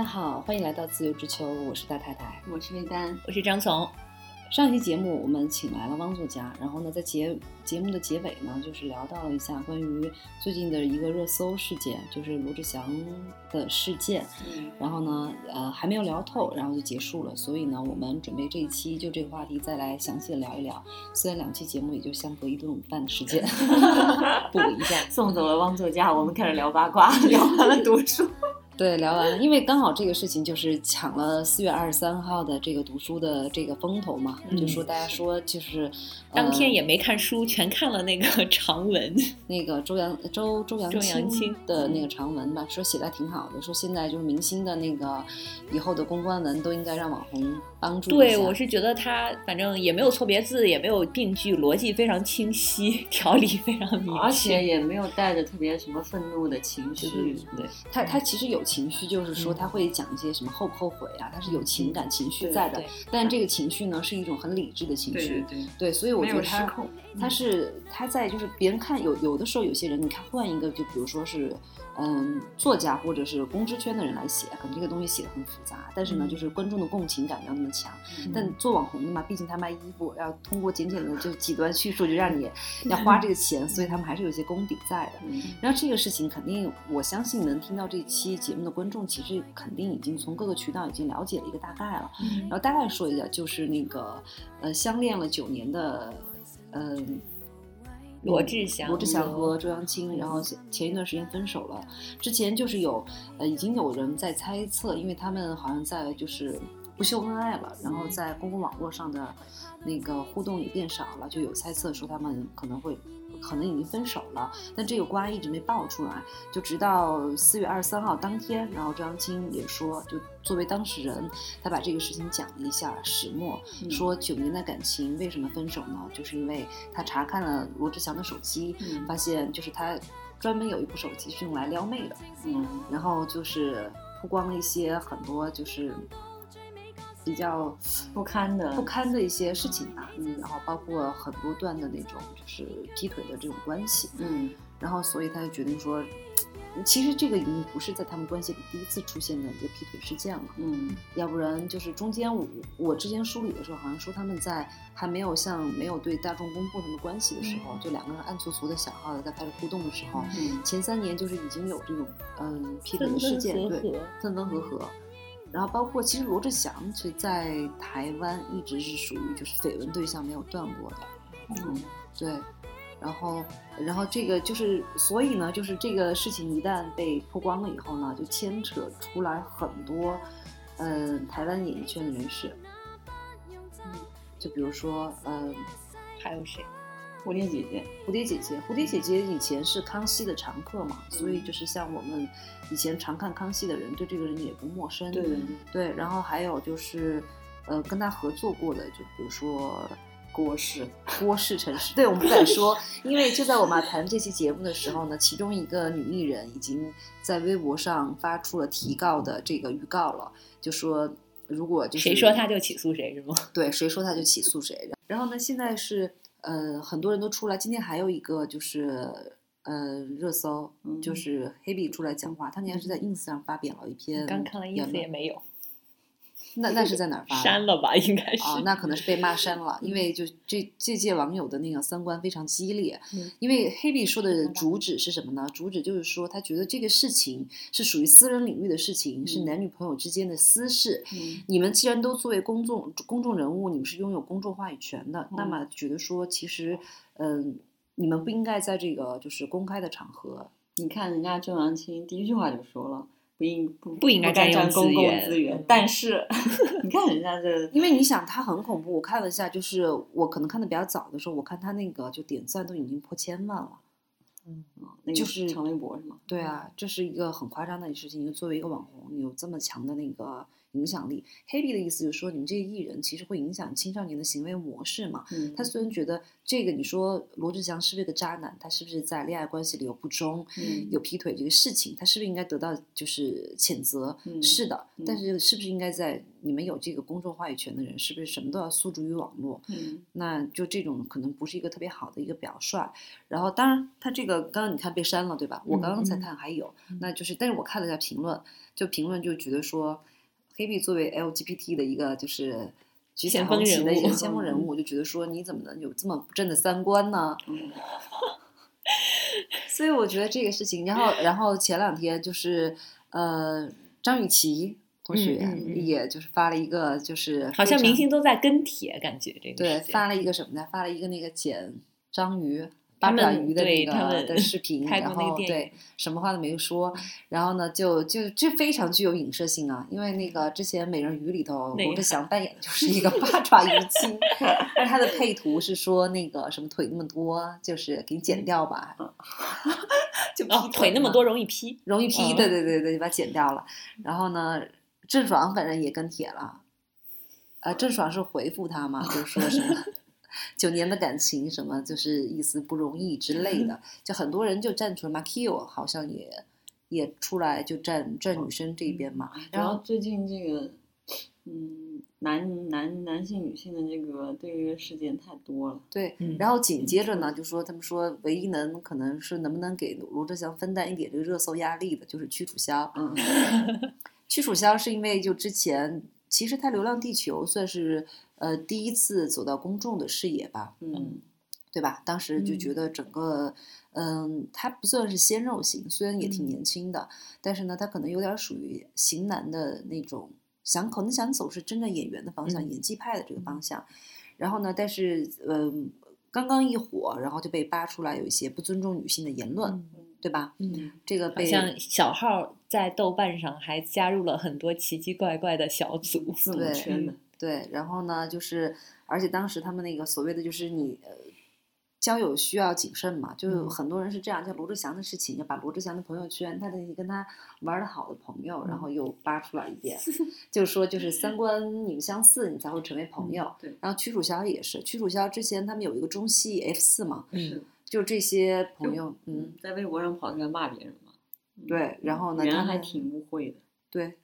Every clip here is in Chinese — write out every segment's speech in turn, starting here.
大家好，欢迎来到自由之秋，我是大太太。我是魏丹，我是张从。上一期节目我们请来了汪作家，然后呢，在节节目的结尾呢，就是聊到了一下关于最近的一个热搜事件，就是罗志祥的事件。嗯，然后呢，呃，还没有聊透，然后就结束了。所以呢，我们准备这一期就这个话题再来详细的聊一聊。虽然两期节目也就相隔一顿午饭的时间，补一下。送走了汪作家，我们开始聊八卦，聊完了读书。对，聊完了，因为刚好这个事情就是抢了四月二十三号的这个读书的这个风头嘛，就说大家说就是当天也没看书，全看了那个 长文，那个周扬周周扬青的那个长文吧，说写的挺好的，说现在就是明星的那个以后的公关文都应该让网红帮助。对，我是觉得他反正也没有错别字，也没有病句，逻辑非常清晰，条理非常明确，而且也没有带着特别什么愤怒的情绪。对，他他其实有。情绪就是说他会讲一些什么后不后悔啊，他是有情感情绪在的，但这个情绪呢是一种很理智的情绪，对对，所以我觉得他他是他在就是别人看有有的时候有些人你看换一个就比如说是。嗯，作家或者是公知圈的人来写，可能这个东西写的很复杂，但是呢，就是观众的共情感没有那么强。但做网红的嘛，毕竟他卖衣服，要通过简简的就几段叙述就让你 要花这个钱，所以他们还是有些功底在的。然后这个事情肯定，我相信能听到这期节目的观众，其实肯定已经从各个渠道已经了解了一个大概了。然后大概说一下，就是那个呃，相恋了九年的，嗯。罗志祥，罗志祥和周扬青，然后前一段时间分手了。之前就是有，呃，已经有人在猜测，因为他们好像在就是不秀恩爱了，然后在公共网络上的那个互动也变少了，就有猜测说他们可能会。可能已经分手了，但这个瓜一直没爆出来，就直到四月二十三号当天，然后周扬青也说，就作为当事人，他把这个事情讲了一下始末，说九年的感情为什么分手呢？就是因为他查看了罗志祥的手机，发现就是他专门有一部手机是用来撩妹的，嗯，然后就是曝光了一些很多就是。比较不堪的不堪的一些事情吧，嗯，然后包括很多段的那种就是劈腿的这种关系，嗯，然后所以他就决定说，其实这个已经不是在他们关系里第一次出现的一个劈腿事件了，嗯，要不然就是中间我我之前梳理的时候好像说他们在还没有像没有对大众公布他们关系的时候，就两个人暗搓搓的小号的在开始互动的时候，前三年就是已经有这种嗯劈腿的事件，对，分分合合。然后包括其实罗志祥，其实在台湾一直是属于就是绯闻对象没有断过的，嗯，对，然后然后这个就是所以呢，就是这个事情一旦被曝光了以后呢，就牵扯出来很多，嗯，台湾演艺圈的人士，嗯，就比如说，嗯，还有谁？蝴蝶姐姐，蝴蝶姐姐，蝴蝶姐姐以前是康熙的常客嘛，所以就是像我们以前常看康熙的人，对这个人也不陌生。对对，然后还有就是，呃，跟他合作过的，就比如说郭氏，郭氏城市。对，我们不敢说，因为就在我们谈这期节目的时候呢，其中一个女艺人已经在微博上发出了提告的这个预告了，就说如果就是谁说他就起诉谁是吗？对，谁说他就起诉谁。然后呢，现在是。呃，很多人都出来。今天还有一个就是，呃，热搜，就是黑笔出来讲话。他那天是在 ins 上发表了一篇，刚看了 ins 也没有。那那是在哪儿发？删了吧，应该是。啊，那可能是被骂删了，因为就这这届网友的那个三观非常激烈。因为黑笔说的主旨是什么呢？主旨就是说，他觉得这个事情是属于私人领域的事情，是男女朋友之间的私事。你们既然都作为公众公众人物，你们是拥有公众话语权的，那么觉得说，其实，嗯，你们不应该在这个就是公开的场合。你看人家周扬青第一句话就说了。不应不不应该占用公共资源，但是 你看人家这，因为你想他很恐怖。我看了一下，就是我可能看的比较早的时候，我看他那个就点赞都已经破千万了。嗯，就是长微博是吗？对啊，这是一个很夸张的事情。就作为一个网红，你有这么强的那个影响力。Hebe 的意思就是说，你们这些艺人其实会影响青少年的行为模式嘛。嗯，他虽然觉得这个，你说罗志祥是不是个渣男？他是不是在恋爱关系里有不忠、嗯有劈腿这个事情？他是不是应该得到就是谴责？嗯是的，但嗯是是不是应该在你们有这个公众话语权的人，是不是什么都要诉诸于网络？嗯那就这种可能不是一个特别好的一个表率。然后，当然他这个刚刚你看被删了，对吧？我刚刚才看还有，嗯那就是，但是我看了一下评论，就评论就觉得说，Hebe 作为 LGBT 的一个就是。举旗的一个先锋人物，我就觉得说，你怎么能有这么不正的三观呢？嗯 所以我觉得这个事情，然后然后前两天就是呃，张雨绮同学嗯嗯嗯也就是发了一个就是好像明星都在跟帖，感觉这个对发了一个什么呢？发了一个那个剪章鱼、他八爪鱼的那个的视频，然后对什么话都没有说，然后呢就就这非常具有影射性啊，因为那个之前《美人鱼》里头内罗志祥扮演的就是一个八爪鱼精，但他的配图是说那个什么腿那么多，就是给你剪掉吧，就腿那么多容易劈，容易劈，嗯对对对对，就把它剪掉了。然后呢，郑爽反正也跟帖了，呃，郑爽是回复他嘛，就说什么九年的感情什么，就是意思不容易之类的，就很多人就站出来 k i o 好像也也出来就站站女生这边嘛，然后最近这个，嗯，男男男性女性的这个对这个事件太多了。对，嗯然后紧接着呢，就说他们说唯一能可能是能不能给罗志祥分担一点这个热搜压力的，就是屈楚萧。嗯 屈楚萧是因为就之前其实他《流浪地球》算是呃第一次走到公众的视野吧，嗯对吧？当时就觉嗯得整个嗯，他不算是鲜肉型，虽然也挺嗯年轻的，但是呢，他可能有点属于型男的那种，想可能想走是真正演员的方向，嗯演技派的这个方向。然后呢，但是嗯，刚刚一火，然后就被扒出来有一些不尊重女性的言论，嗯对吧？嗯，这个被像小号在豆瓣上还加入了很多奇奇怪怪的小组，字母对圈的，对，然后呢，就是而且当时他们那个所谓的就是你呃交友需要谨慎嘛，就嗯很多人是这样，像罗志祥的事情，就把罗志祥的朋友圈，他的跟他玩的好的朋友，然嗯后又扒出来一遍，就是说就是三观你们相似，你才会成为朋友。对，然后屈楚萧也是，屈楚萧之前他们有一个中戏 F 四嘛，嗯，就这些朋友，嗯，，在微博上跑出来骂别人嘛。嗯对，然后呢，他还挺污秽的。对，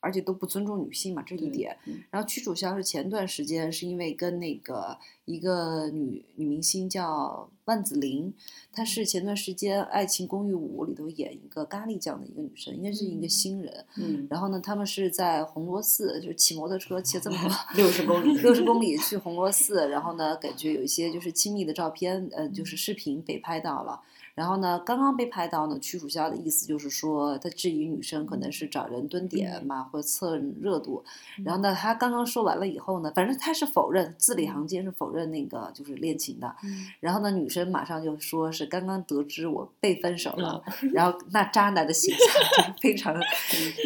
而且都不尊重女性嘛，这一点。嗯然后屈楚萧是前段时间是因为跟那个一个女女明星叫万梓玲，她是前段时间《爱情公寓五》里头演一个咖喱酱的一个女生，应该是一个嗯新人。嗯，然后呢，他们是在红螺寺，就是骑摩托车骑了这么多 六十公里，六十公里去红螺寺，然后呢，感觉有一些就是亲密的照片，呃，就是视频被拍到了。然后呢，刚刚被拍到呢，屈楚萧的意思就是说，他质疑女生可能是找人蹲点嘛，或者蹭热度。然后呢，他刚刚说完了以后呢，反正他是否认，字里行间是否认那个就是恋情的。然后呢，女生马上就说是刚刚得知我被分手了，然后那渣男的形象就非常 的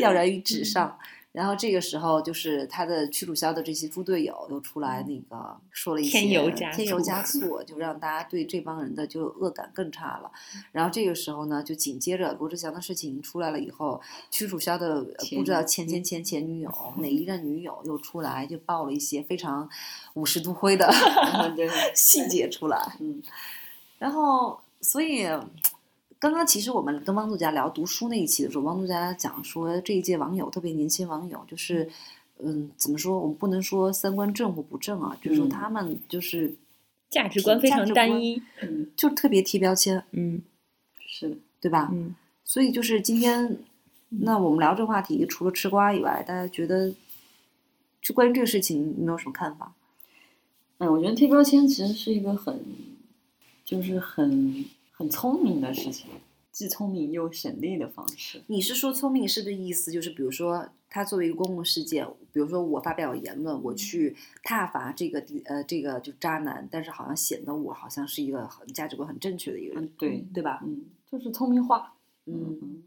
耀 然于纸上。然后这个时候，就是他的屈楚萧的这些猪队友又出来那个说了一些添油加添油醋加 醋，就让大家对这帮人的就恶感更差了。然后这个时候呢，就紧接着罗志祥的事情出来了以后，屈楚萧的不知道前前前前女友 哪一任女友又出来，就爆了一些非常五十度灰的 细节出来。嗯然后，所以刚刚其实我们跟汪作家聊读书那一期的时候，汪作家讲说这一届网友，特别年轻网友，就是嗯，怎么说？我们不能说三观正或不正啊，就是说嗯他们就是价值观非常单一，嗯，就特别贴标签，嗯是的，对吧？嗯，所以就是今天，那我们聊这个话题，除了吃瓜以外，大家觉得就关于这个事情，你有什么看法？哎，我觉得贴标签其实是一个很，就是很很聪明的事情，既聪明又省力的方式。你是说聪明是不是意思就是，比如说他作为一个公共事件，比如说我发表言论，我去挞伐这个地呃这个就渣男，但是好像显得我好像是一个很价值观很正确的一个人，嗯，对，对吧？嗯，就是聪明化。嗯，嗯，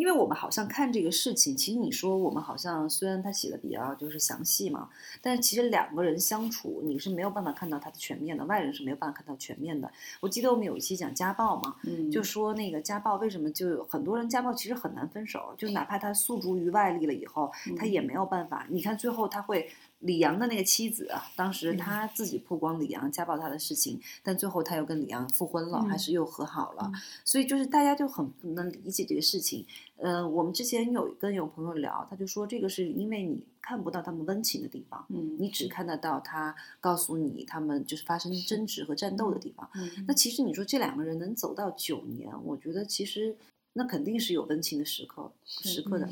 因为我们好像看这个事情，其实你说我们好像虽然他写的比较就是详细嘛，但是其实两个人相处你是没有办法看到他的全面的，外人是没有办法看到全面的。我记得我们有一期讲家暴嘛，嗯，就说那个家暴为什么就很多人家暴其实很难分手，就哪怕他诉诸于外力了以后，他也没有办法。你看最后他会。李阳的那个妻子啊，当时他自己曝光李阳家暴他的事情，但最后他又跟李阳复婚了，还是又和好了。所以就是大家就很不能理解这个事情。呃，我们之前有跟有朋友聊，他就说这个是因为你看不到他们温情的地方，嗯，你只看得到他告诉你他们就是发生争执和战斗的地方。嗯那其实你说这两个人能走到九年，我觉得其实那肯定是有温情的时刻时刻的。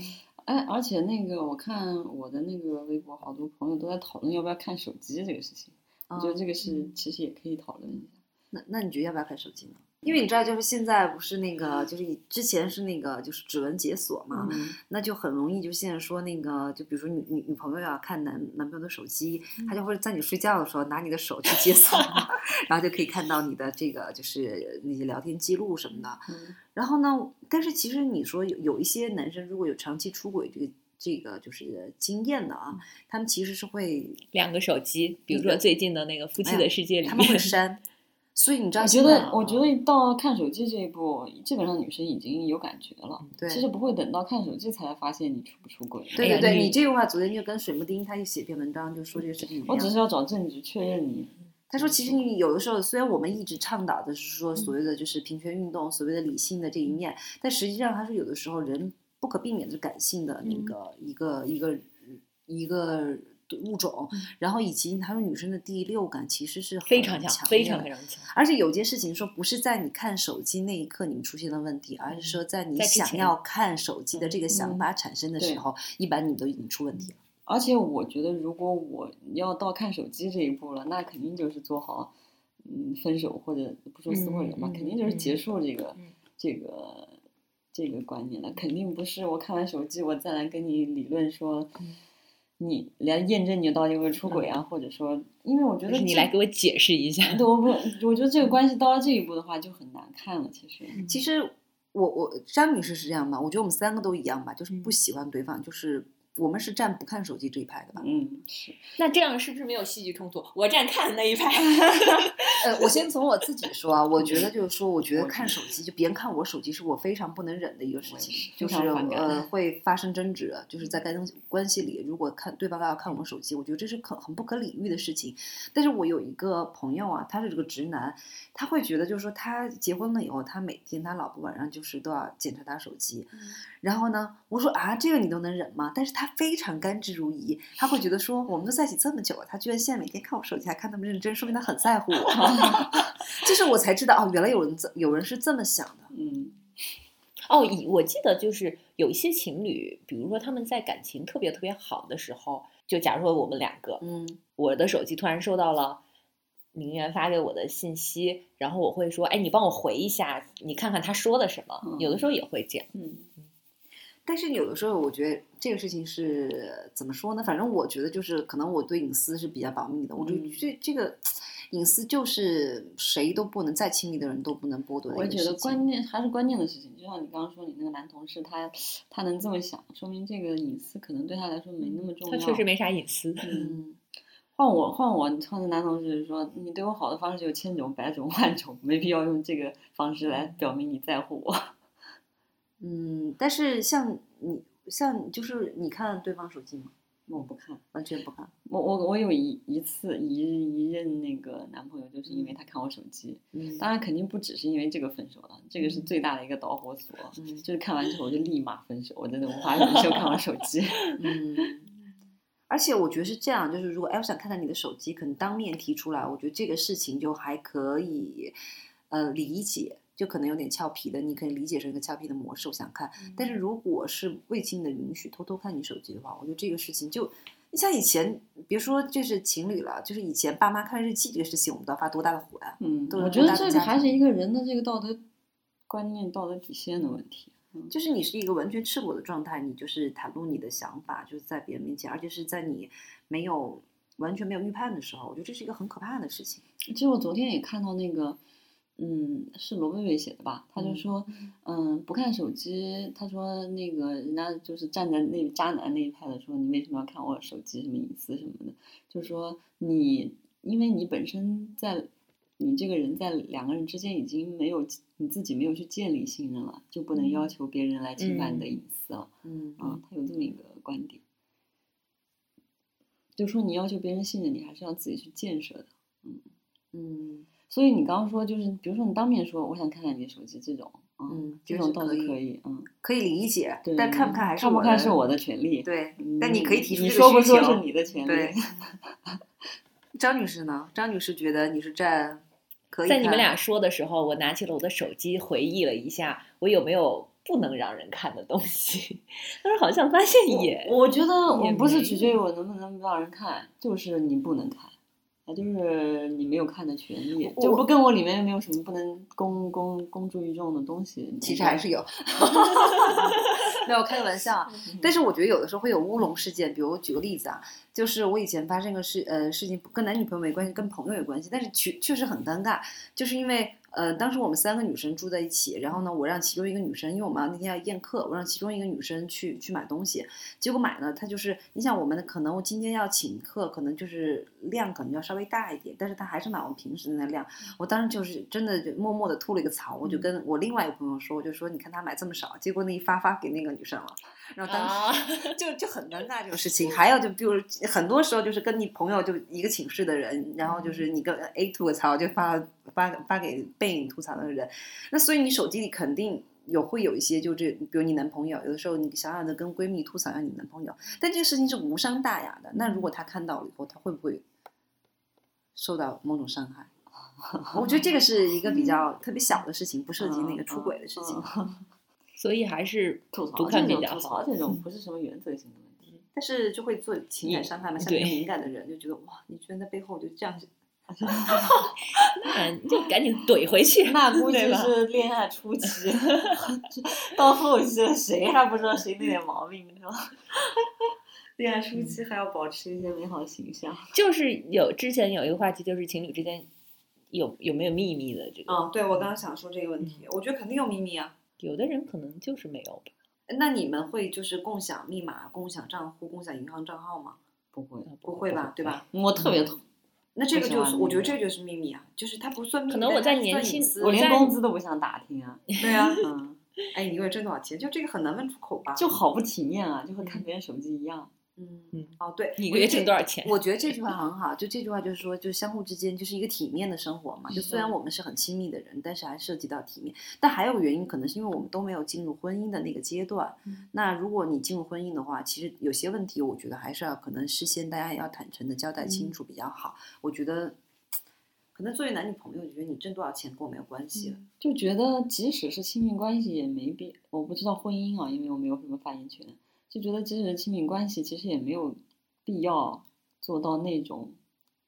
哎，而且那个我看我的那个微博，好多朋友都在讨论要不要看手机这个事情。我觉得这个是其实也可以讨论一下。那那你觉得要不要看手机呢？因为你知道，就是现在不是那个，就是以之前是那个，就是指纹解锁嘛，嗯那就很容易，就现在说那个，就比如说女女女朋友要看男男朋友的手机，他就会在你睡觉的时候拿你的手去解锁，然后就可以看到你的这个就是那些聊天记录什么的。嗯然后呢，但是其实你说有有一些男生如果有长期出轨这个这个就是经验的啊，他们其实是会两个手机，比如说最近的那个《夫妻的世界》里他们会，删。所以你知道我觉，得，我觉得到看手机这一步，基本上女生已经有感觉了。对其实不会等到看手机才发现你出不出轨。对对对，你这句话昨天就跟水木丁他也写篇文章，就说这个事情。我只是要找证据确认你。他说，其实你有的时候，虽然我们一直倡导的是说嗯所谓的就是平权运动，所谓的理性的这一面，但实际上他说有的时候人不可避免的感性的那嗯个一个一个一个物种，然后以及他说女生的第六感其实是非常强，非常非常强。而且有件事情说，不是在你看手机那一刻你们出现了问题，而是说在你想要看手机的这个想嗯法产生的时候，一般你都已经出问题了。而且我觉得，如果我要到看手机这一步了，那肯定就是做好，嗯，分手或者不说撕破脸吧，嗯肯定就是结嗯束这个、嗯这个这个观念了。肯定不是我看完手机，我再来跟你理论说，嗯你来验证你到底有没有出轨啊，或者说，因为我觉得你来给我解释一下。对，我不，我觉得这个关系到了这一步的话就很难看了。其实，其实我我张女士是这样吧，我觉得我们三个都一样吧，就是不嗯喜欢对方，就是我们是站不看手机这一派的吧。嗯，是，那这样是不是没有戏剧冲突？我站看那一派。呃，我先从我自己说啊，我觉得就是说，我觉得看手机，就别人看我手机是我非常不能忍的一个事情是，就是呃会发生争执，就是在关关系里，如果看对方要看我手机，我觉得这是可很不可理喻的事情。但是我有一个朋友啊，他是这个直男，他会觉得就是说他结婚了以后，他每天他老婆晚上就是都要检查他手机，然后呢，我说啊，这个你都能忍吗？但是他非常甘之如饴，他会觉得说，我们都在一起这么久了，他居然现在每天看我手机还看那么认真，说明他很在乎我。就是我才知道哦，原来有人这有人是这么想的。嗯哦，以我记得就是有一些情侣，比如说他们在感情特别特别好的时候，就假如说我们两个，嗯我的手机突然收到了名媛发给我的信息，然后我会说，哎，你帮我回一下，你看看他说的什么。嗯有的时候也会这样。嗯但是有的时候，我觉得这个事情是怎么说呢？反正我觉得就是可能我对隐私是比较保密的。我觉得嗯这这个隐私就是谁都不能再亲密的人都不能剥夺的我也觉得。关键还是关键的事情，就像你刚刚说，你那个男同事他他能这么想，说明这个隐私可能对他来说没那么重要。他确实没啥隐私。嗯，嗯，换我换我你换的男同事说，你对我好的方式有千种百种万种，没必要用这个方式来表明你在乎我。嗯，但是像你像就是你看对方手机吗？我不看，完全不看。我我我有一一次一一任那个男朋友，就是因为他看我手机，嗯当然肯定不只是因为这个分手了，这个是最大的一个导火索。嗯就是看完之后我就立马分手，我真的无法忍受看我手机。嗯，而且我觉得是这样，就是如果哎，我想看看你的手机，可能当面提出来，我觉得这个事情就还可以，呃，理解，就可能有点俏皮的，你可以理解成一个俏皮的模式，我想看。但是如果是未经你的允许偷偷看你手机的话，我觉得这个事情就。你像以前，别说这是情侣了，就是以前爸妈看日记这个事情，我们都要发多大的火呀、嗯，我觉得这个还是一个人的这个道德观念、道德底线的问题。嗯就是你是一个完全赤裸的状态，你就是袒露你的想法，就是在别人面前，而且是在你没有完全没有预判的时候，我觉得这是一个很可怕的事情。其实我昨天也看到那个，嗯，是罗贝贝写的吧？他就嗯说，嗯，不看手机。他说那个人家就是站在那渣男那一派的说，你为什么要看我手机？什么隐私什么的？就是说你，因为你本身在，你这个人在两个人之间已经没有你自己没有去建立信任了，就不能要求别人来侵犯你的嗯隐私了。嗯啊，他有这么一个观点，就说你要求别人信任你，还是要自己去建设的。嗯嗯所以你刚刚说，就是比如说你当面说，我想看看你的手机这种，嗯这种倒是可以嗯，可以理解，对，但看不看还是看不看是我的权利，对嗯，但你可以提出你这个需求说不说是你的权利，对 张女士呢？张女士觉得你是占可以在你们俩说的时候，我拿起了我的手机，回忆了一下，我有没有不能让人看的东西。但是好像发现也我我觉得我也不是取决于我能不能让人看，就是你不能看，那就是你没有看的权利，我就不跟我里面没有什么不能公公公诸于众的东西。其实还是有，没有开个玩笑啊。但是我觉得有的时候会有乌龙事件，比如我举个例子啊，就是我以前发生个事，呃，事情跟男女朋友没关系，跟朋友有关系，但是确确实很尴尬，就是因为呃，当时我们三个女生住在一起，然后呢，我让其中一个女生，因为我们那天要宴客，我让其中一个女生去去买东西，结果买呢，她就是你想我们可能我今天要请客，可能就是量可能要稍微大一点，但是她还是买我们平时的那量，我当时就是真的就默默的吐了一个槽，我就跟我另外一个朋友说，我就说你看她买这么少，结果那一发发给那个女生了，然后当时。啊，就就很尴尬这种事情。还有就比如很多时候就是跟你朋友就一个寝室的人，然后就是你跟 A 吐个槽就发发发给被你吐槽的人，那所以你手机里肯定。有会有一些，就这，比如你男朋友，有的时候你小小的跟闺蜜吐槽一下你男朋友，但这个事情是无伤大雅的。那如果他看到了以后，他会不会受到某种伤害？我觉得这个是一个比较特别小的事情，不涉及那个出轨的事情。所以还是吐槽不看这种吐比较好。槽这种 不是什么原则性的问题。但是就会做情感伤害嘛，像对一个敏感的人就觉得哇，你居然在背后就这样 那你就赶紧怼回去，那估计是恋爱初期，到后期了谁还不知道谁那点毛病是吧？恋爱初期还要保持一些美好形象。就是有之前有一个话题，就是情侣之间有有没有秘密的这个，嗯，对，我刚刚想说这个问题，我觉得肯定有秘密啊。有的人可能就是没有吧。那你们会就是共享密码、共享账户、共享银行账号吗？不会，不会吧，对吧？我特别痛，那这个就是，我觉得这就是秘密啊，就是它不算秘密，可能我在年轻算隐私我连工资都不想打听啊。对啊，嗯，哎，你一个月挣多少钱？就这个很难问出口吧？就好不体面啊，就和看别人手机一样。嗯嗯哦，对，你一个月挣多少钱？我觉得这句话 很好，就这句话就是说，就相互之间就是一个体面的生活嘛。就虽然我们是很亲密的人，但是还涉及到体面。但还有个原因，可能是因为我们都没有进入婚姻的那个阶段。嗯那如果你进入婚姻的话，其实有些问题，我觉得还是要可能事先大家也要坦诚的交代清楚比较好。我觉得，可能作为男女朋友，我觉得你挣多少钱跟我没有关系了。就觉得即使是亲密关系也没必，我不知道婚姻啊，因为我没有什么发言权，就觉得即使是亲密关系，其实也没有必要做到那种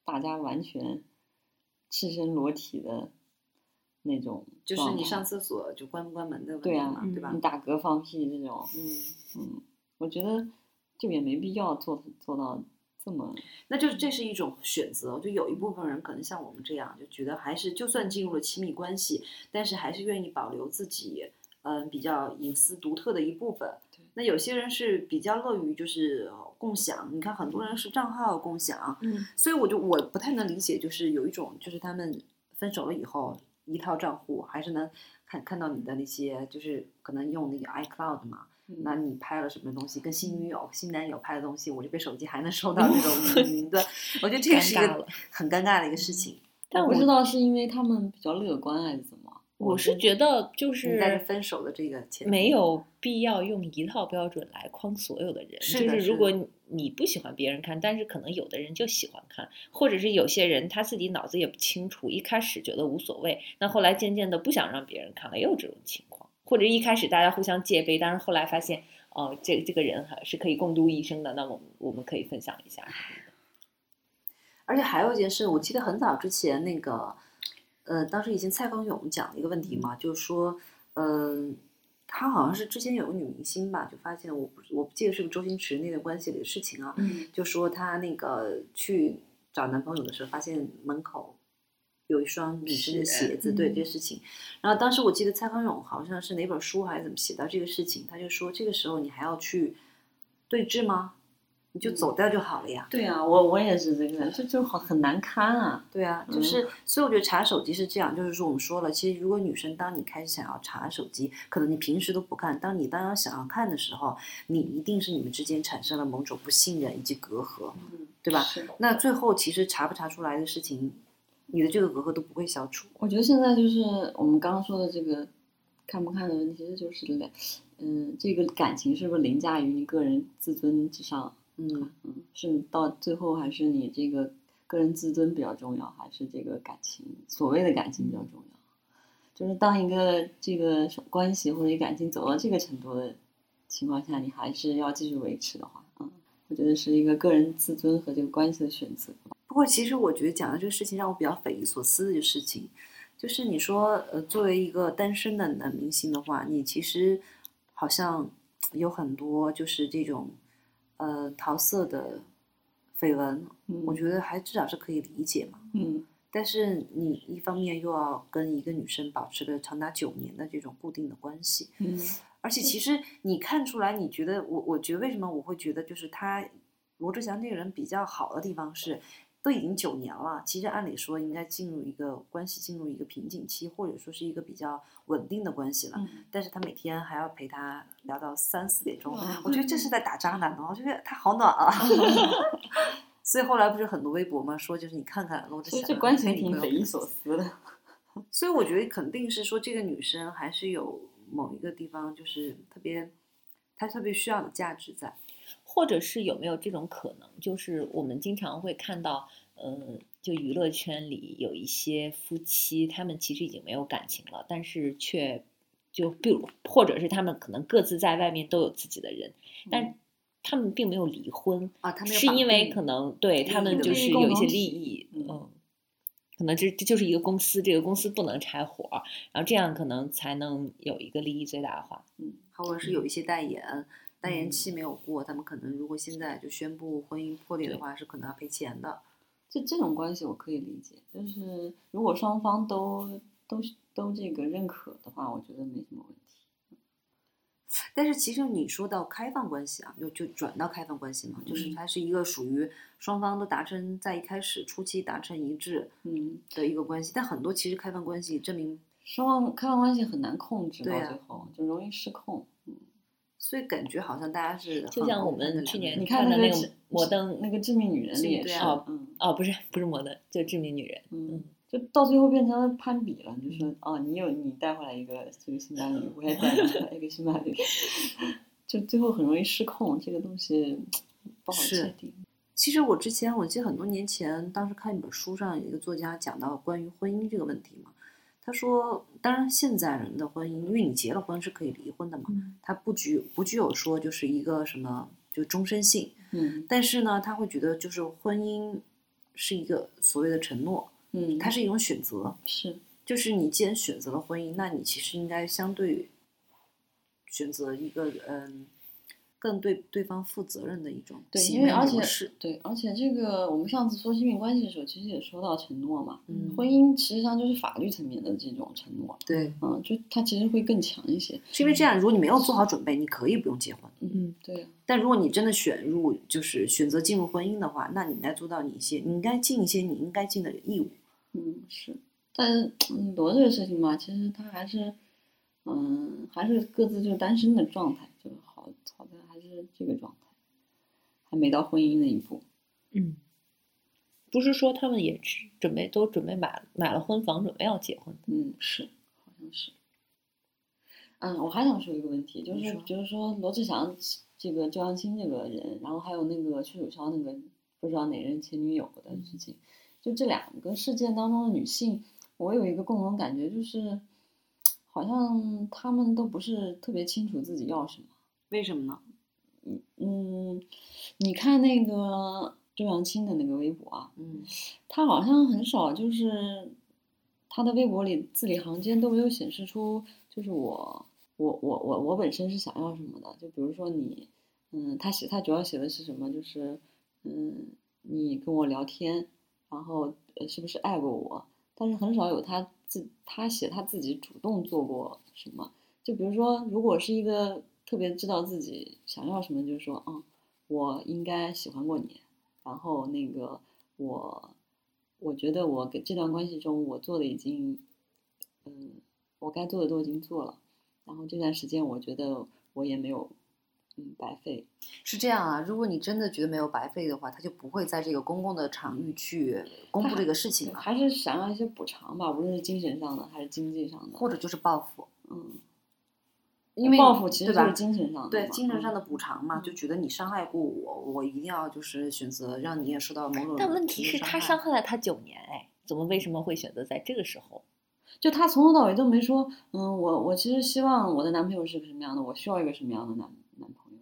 大家完全赤身裸体的那种就是你上厕所就关不关门的问对啊题嘛，对吧你？打嗝放屁这种，嗯，嗯，我觉得就也没必要做做到这么，那就是这是一种选择。就有一部分人可能像我们这样，就觉得还是就算进入了亲密关系，但是还是愿意保留自己嗯、比较隐私独特的一部分对。那有些人是比较乐于就是共享，你看很多人是账号共享，嗯，所以我就我不太能理解，就是有一种就是他们分手了以后一套账户，还是能看看到你的那些，就是可能用那个 iCloud 嘛，嗯那你拍了什么东西，跟新女友、新男友拍的东西，我这边手机还能收到那种云端，我觉得这个是一个很尴尬的一个事情。但我我不知道是因为他们比较乐观还是怎么。我是觉得就是分手的这个前没有必要用一套标准来框所有的人。就是如果你你不喜欢别人看，但是可能有的人就喜欢看，或者是有些人他自己脑子也不清楚，一开始觉得无所谓，那后来渐渐的不想让别人看了，也有这种情况。或者一开始大家互相戒备，但是后来发现哦，这这个人还是可以共度一生的，那我们我们可以分享一下。而且还有一件事，我记得很早之前那个，呃，当时以前蔡康永讲了一个问题嘛，就是说，嗯、他好像是之前有个女明星吧，就发现我不我不记得是不是周星驰那段关系里的事情啊，嗯就说她那个去找男朋友的时候，发现门口有一双女生的鞋子，对嗯这个事情。然后当时我记得蔡康永好像是哪本书还是怎么写到这个事情，他就说这个时候你还要去对峙吗？你就走掉就好了呀。对啊，我我也是这个，这就好很难堪啊。对啊，就嗯是，所以我觉得查手机是这样，就是说我们说了，其实如果女生当你开始想要查手机，可能你平时都不看，当你当要想要看的时候，你一定是你们之间产生了某种不信任以及隔阂，嗯，对吧？是。那最后其实查不查出来的事情，你的这个隔阂都不会消除。我觉得现在就是我们刚刚说的这个看不看的问题，其实就是两，嗯，这个感情是不是凌驾于你个人自尊之上？嗯，嗯，是到最后还是你这个个人自尊比较重要，还是这个感情所谓的感情比较重要？就是当一个这个关系或者感情走到这个程度的情况下，你还是要继续维持的话，嗯，我觉得是一个个人自尊和这个关系的选择。不过其实我觉得讲的这个事情让我比较匪夷所思的一个事情，就是你说呃，作为一个单身的男明星的话，你其实好像有很多就是这种呃桃色的绯闻，嗯。我觉得还至少是可以理解嘛。嗯。但是你一方面又要跟一个女生保持着长达九年的这种固定的关系，嗯。而且其实你看出来，你觉得我我觉得为什么我会觉得就是他罗志祥这个人比较好的地方是，都已经九年了，其实按理说应该进入一个关系进入一个瓶颈期，或者说是一个比较稳定的关系了。嗯但是他每天还要陪他聊到三四点钟哇，我觉得这是在打渣男哦，我觉得他好暖啊。所以后来不是很多微博嘛，说就是你看看罗志祥这关系挺匪夷所思的。所以我觉得肯定是说这个女生还是有某一个地方就是特别，她特别需要的价值在。或者是有没有这种可能，就是我们经常会看到，呃，就娱乐圈里有一些夫妻，他们其实已经没有感情了，但是却就比如，或者是他们可能各自在外面都有自己的人，但他们并没有离婚，啊，他们是因为可能对他们就是有一些利益，嗯嗯，可能这这就是一个公司，这个公司不能拆伙儿，然后这样可能才能有一个利益最大化。嗯或者是有一些代言，代言嗯期没有过，他们可能如果现在就宣布婚姻破裂的话，是可能要赔钱的。这这种关系我可以理解，就是如果双方都都都这个认可的话，我觉得没什么问题。但是其实你说到开放关系啊，就就转到开放关系嘛，就是嗯它是一个属于双方都达成在一开始初期达成一致嗯，的一个关系，但很多其实开放关系证明，双方开放关系很难控制，到最后就容易失控。嗯，所以感觉好像大家是就像我们去年你看看的那个摩登那个致命女人里也是，哦，不是不是摩登，就致命女人。嗯，就到最后变成了攀比了，就说哦，你有你带回来一个这个新 伴侣，我也带回来一个新伴侣，就最后很容易失控，这个东西不好是界定。其实我之前我记得很多年前，当时看一本书上有一个作家讲到关于婚姻这个问题嘛，他说，当然现在人的婚姻，因为你结了婚是可以离婚的嘛，嗯它不具不具有说就是一个什么就终身性，嗯但是呢，他会觉得就是婚姻是一个所谓的承诺，嗯，它是一种选择，是就是你既然选择了婚姻，那你其实应该相对选择一个嗯。更对对方负责任的一种对，因为而且对，而且这个我们上次说亲密关系的时候，其实也说到承诺嘛，嗯婚姻实际上就是法律层面的这种承诺，对，嗯，就它其实会更强一些。是因为这样，如果你没有做好准备，你可以不用结婚。嗯，对啊，但如果你真的选入，就是选择进入婚姻的话，那你应该做到你一些，你应该尽一些你应该尽的义务。嗯是，但是嗯，罗这个事情嘛，其实他还是，嗯，还是各自就是单身的状态，是这个状态，还没到婚姻那一步。嗯，不是说他们也去准备都准备买买了婚房，准备要结婚。嗯，是，好像是。嗯，我还想说一个问题，就是就是说罗志祥这个周扬青这个人，然后还有那个屈楚萧那个不知道哪任前女友的事情，就这两个事件当中的女性，我有一个共同感觉，就是好像她们都不是特别清楚自己要什么。为什么呢？嗯，你看那个周扬青的那个微博啊，嗯他好像很少，就是他的微博里字里行间都没有显示出，就是我我我我我本身是想要什么的。就比如说你，嗯，他写他主要写的是什么？就是嗯，你跟我聊天，然后呃是不是爱过我？但是很少有他自他写他自己主动做过什么。就比如说，如果是一个特别知道自己想要什么，就是说，嗯，我应该喜欢过你，然后那个我，我觉得我给这段关系中我做的已经，嗯，我该做的都已经做了，然后这段时间我觉得我也没有，嗯，白费。是这样啊，如果你真的觉得没有白费的话，他就不会在这个公共的场域去公布这个事情了，还是想要一些补偿吧，无论是精神上的还是经济上的，或者就是报复。嗯，因为报复其实就是精神上的对精神上的补偿嘛，就觉得你伤害过我，我一定要就是选择让你也受到某种。但问题是，他伤害了他九年，哎，怎么为什么会选择在这个时候？就他从头到尾都没说，嗯，我我其实希望我的男朋友是个什么样的，我需要一个什么样的男男朋友。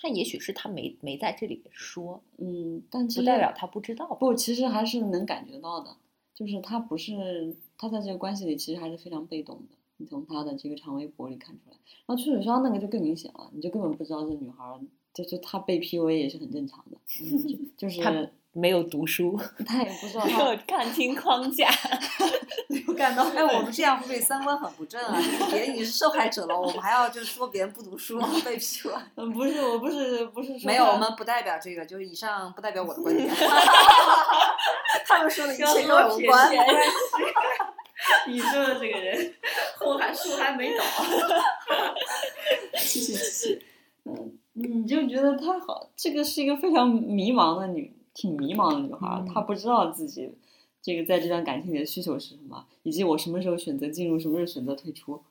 他也许是他没没在这里说，嗯，但其不代表他不知道。不，其实还是能感觉到的，就是他不是他在这个关系里其实还是非常被动的，你从他的这个长微博里看出来。然后曲水双那个就更明显了，你就根本不知道这女孩儿，就就她被 PUA 也是很正常的，嗯、就就是她没有读书，她也不知道没有看清框架。没有干到，哎，我们这样会不会三观很不正啊？就是别人已经是受害者了，我们还要就是说别人不读书被 PUA。嗯，不是，我不是不是说没有，我们不代表这个，就是以上不代表我的观点。他们说的一切跟我无关。你说的这个人，后还树还没倒。继续继续。嗯，你就觉得她好，这个是一个非常迷茫的女，挺迷茫的女孩她不知道自己这个在这段感情里的需求是什么，以及我什么时候选择进入，什么时候选择退出。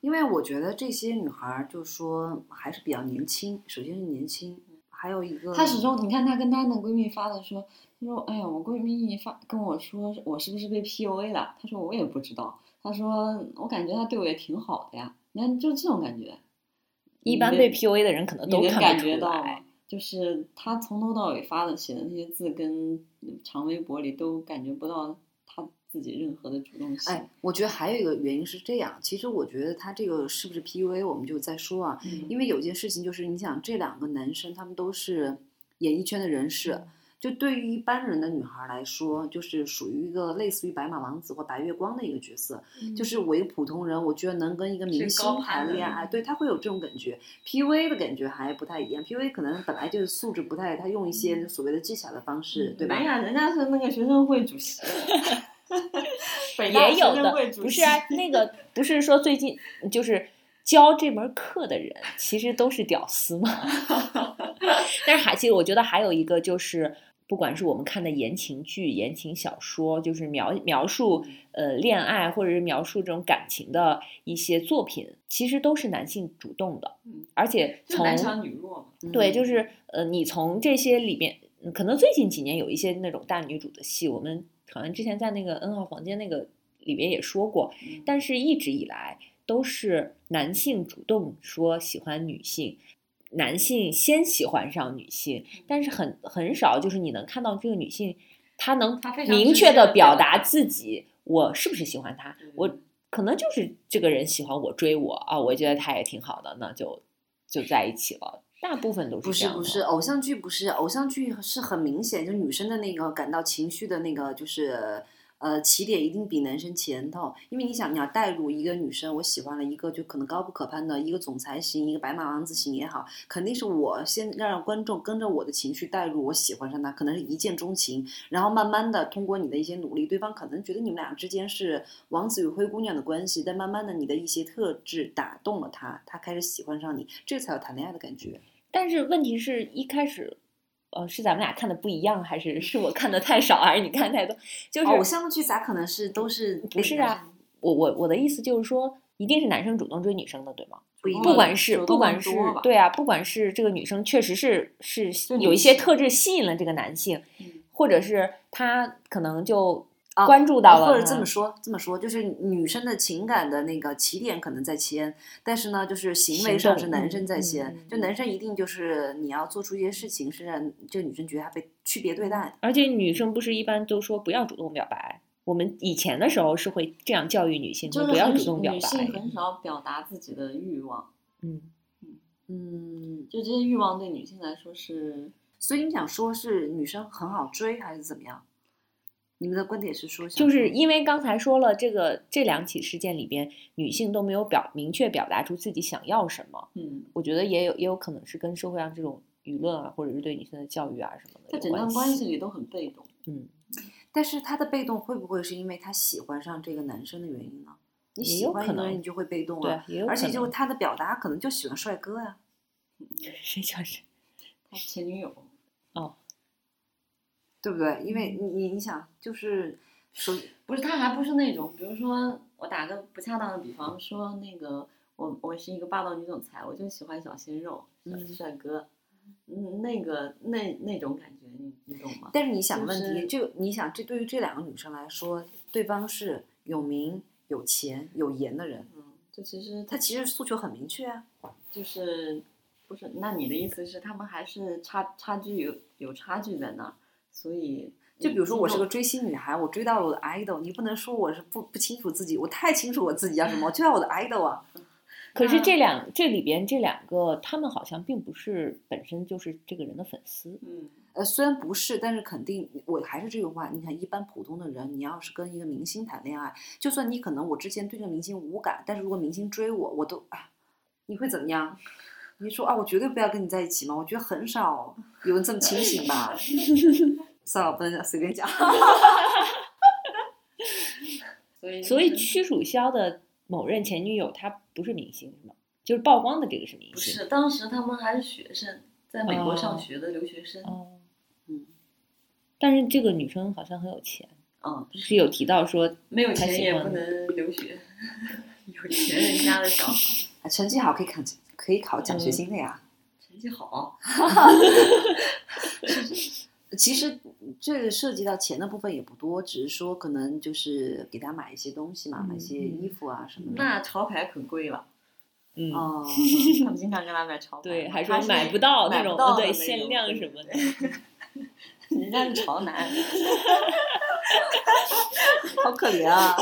因为我觉得这些女孩儿，就说还是比较年轻，首先是年轻，还有一个她始终，你看她跟她那闺蜜发的说，她说，哎呀，我闺蜜发跟我说，我是不是被 PUA 了？她说我也不知道，她说我感觉她对我也挺好的呀，你看就这种感觉。一般被 PUA 的人可能都感看不出觉到？就是他从头到尾发的写的那些字，跟长微博里都感觉不到他自己任何的主动性。哎，我觉得还有一个原因是这样，其实我觉得他这个是不是 PUA，我们就再说啊。嗯因为有件事情就是，你想这两个男生，他们都是演艺圈的人士，嗯就对于一般人的女孩来说，就是属于一个类似于白马王子或白月光的一个角色。就是我一个普通人，我觉得能跟一个明星谈恋爱，对他会有这种感觉。PUA 的感觉还不太一样，PUA 可能本来就是素质不太，他用一些所谓的技巧的方式，对吧？没呀，人家是那个学生会主席，也有的不是啊，那个不是说最近就是教这门课的人，其实都是屌丝嘛。但是还其实我觉得还有一个就是，不管是我们看的言情剧、言情小说，就是描描述呃恋爱或者是描述这种感情的一些作品，其实都是男性主动的嗯，而且从男强女弱嘛。对，就嗯是呃，你从这些里面，嗯可能最近几年有一些那种大女主的戏，我们好像之前在那个 N 号房间那个里边也说过，嗯但是一直以来都是男性主动说喜欢女性，男性先喜欢上女性，但是很很少就是你能看到这个女性，她能明确的表达表达自己，我是不是喜欢她，我可能就是这个人喜欢我追我啊，我觉得他也挺好的，那就就在一起了。大部分都是不是不是，偶像剧不是偶像剧是很明显，就女生的那个感到情绪的那个就是。呃，起点一定比男生前头，因为你想，你要带入一个女生，我喜欢了一个就可能高不可攀的一个总裁型，一个白马王子型也好，肯定是我先让观众跟着我的情绪带入，我喜欢上他，可能是一见钟情，然后慢慢的通过你的一些努力，对方可能觉得你们俩之间是王子与灰姑娘的关系，但慢慢的你的一些特质打动了他，他开始喜欢上你，这才有谈恋爱的感觉。但是问题是一开始，呃，是咱们俩看的不一样，还是是我看的太少，还是你看太多？就是偶像剧咋可能是都是不是啊？我我我的意思就是说，一定是男生主动追女生的，对吗？不一定不管是不管是对啊，不管是这个女生确实是是有一些特质吸引了这个男性，嗯或者是他可能就啊关注到了，或者这么说，这么说就是女生的情感的那个起点可能在先，但是呢，就是行为上是男嗯生在先。嗯嗯就男生一定就是你要做出一些事情，是让这个女生觉得她被区别对待的。而且女生不是一般都说不要主动表白，我们以前的时候是会这样教育女性，就是不要主动表白女性。很少表达自己的欲望，嗯，嗯，就这些欲望对女性来说是，所以你想说是女生很好追还是怎么样？你们的观点是说，就是因为刚才说了，这个这两起事件里边，女性都没有表明确表达出自己想要什么。嗯，我觉得也有也有可能是跟社会上这种舆论啊，或者是对女性的教育啊什么的在整段关关系里都很被动。嗯，但是他的被动会不会是因为他喜欢上这个男生的原因呢？你喜欢一个人，你就会被动啊。对，也有而且就他的表达可能就喜欢帅哥呀、谁想谁他前女友，哦，对不对？因为你你你想，就是说，不是他还不是那种，比如说我打个不恰当的比方说，那个我我是一个霸道女总裁，我就喜欢小鲜肉、小嗯帅哥，嗯，那个那那种感觉，你你懂吗？但是你想问题，是就你想，这对于这两个女生来说，对方是有名、有钱、有颜的人，嗯，就其实他其实诉求很明确啊。就是不是？那你的意思是他们还是差差距有有差距在那儿，所以就比如说，我是个个追星女孩，我追到了我的 idol，你不能说我是不不清楚自己，我太清楚我自己要什么，我就要我的 idol 啊。可是这两这里边这两个，他们好像并不是本身就是这个人的粉丝。嗯呃，虽然不是，但是肯定，我还是这句话，你看，一般普通的人，你要是跟一个明星谈恋爱，就算你可能我之前对这个明星无感，但是如果明星追我，我都啊，你会怎么样？你说啊，我绝对不要跟你在一起吗？我觉得很少有人这么清醒吧。算了，不能讲随便讲。所以所以屈楚萧的某任前女友，她不是明星是吗？就是曝光的这个是明星不。是当时他们还是学生，在美国上哦学的留学生，哦，嗯，但是这个女生好像很有钱，嗯，是有提到说，没有钱也不能留学，有钱人家的小孩啊成绩好可以考可以考奖学嗯金的呀。成绩好，其实这个涉及到钱的部分也不多，只是说可能就是给他买一些东西嘛，买一些衣服啊什么的。那潮牌可贵了，嗯，哦 他们经常跟他买潮牌，对，还说买不到那种对限量什么的。人家是潮男，好可怜啊！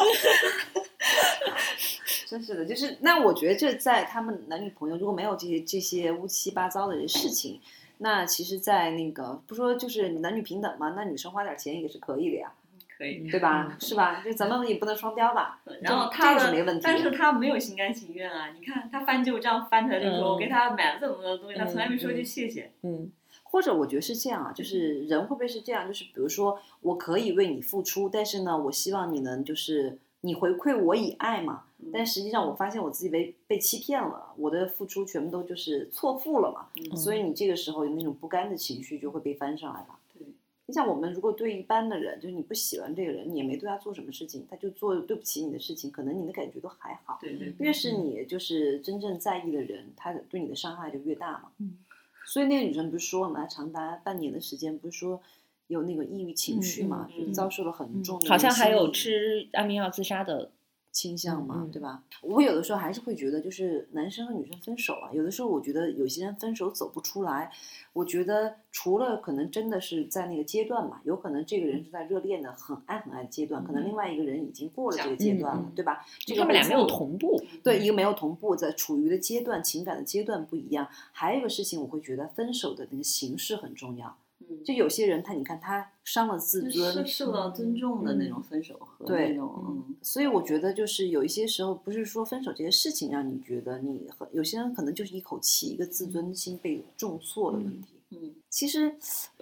真是的，就是那我觉得这在他们男女朋友如果没有这些这些乌七八糟的事情，那其实，在那个不说就是男女平等嘛，那女生花点钱也是可以的呀，可以。对吧？是吧？就咱们也不能双标吧？然后这他是没问题但是他没有心甘情愿啊！你看他翻旧账翻出来就说：“嗯我给他买了这么多东西，他从来没说句嗯谢谢。嗯 或者我觉得是这样啊，就是人会不会是这样？就是比如说，我可以为你付出，但是呢，我希望你能就是你回馈我以爱嘛。嗯但实际上，我发现我自己被被欺骗了，我的付出全部都就是错付了嘛。嗯所以你这个时候有那种不甘的情绪就会被翻上来了。对，你像我们如果对一般的人，就是你不喜欢这个人，你也没对他做什么事情，他就做对不起你的事情，可能你的感觉都还好。对对越是你就是真正在意的人，他对你的伤害就越大嘛。嗯。所以那个女生不是说了吗？长达半年的时间，不是说有那个抑郁情绪嘛，就遭受了很重的、好像还有吃安眠药自杀的。倾向嘛，对吧？我有的时候还是会觉得，就是男生和女生分手啊，有的时候我觉得有些人分手走不出来。我觉得除了可能真的是在那个阶段嘛，有可能这个人是在热恋的很爱很爱的阶段，可能另外一个人已经过了这个阶段了，对吧？这个他们俩没有同步。对，一个没有同步，在处于的阶段、情感的阶段不一样。还有一个事情，我会觉得分手的那个形式很重要。嗯，就有些人，他你看他伤了自是尊，受到尊重的那种分手和那种嗯，所以我觉得就是有一些时候，不是说分手这些事情让你觉得你很，有些人可能就是一口气一个自尊心被重挫的问题。嗯，其实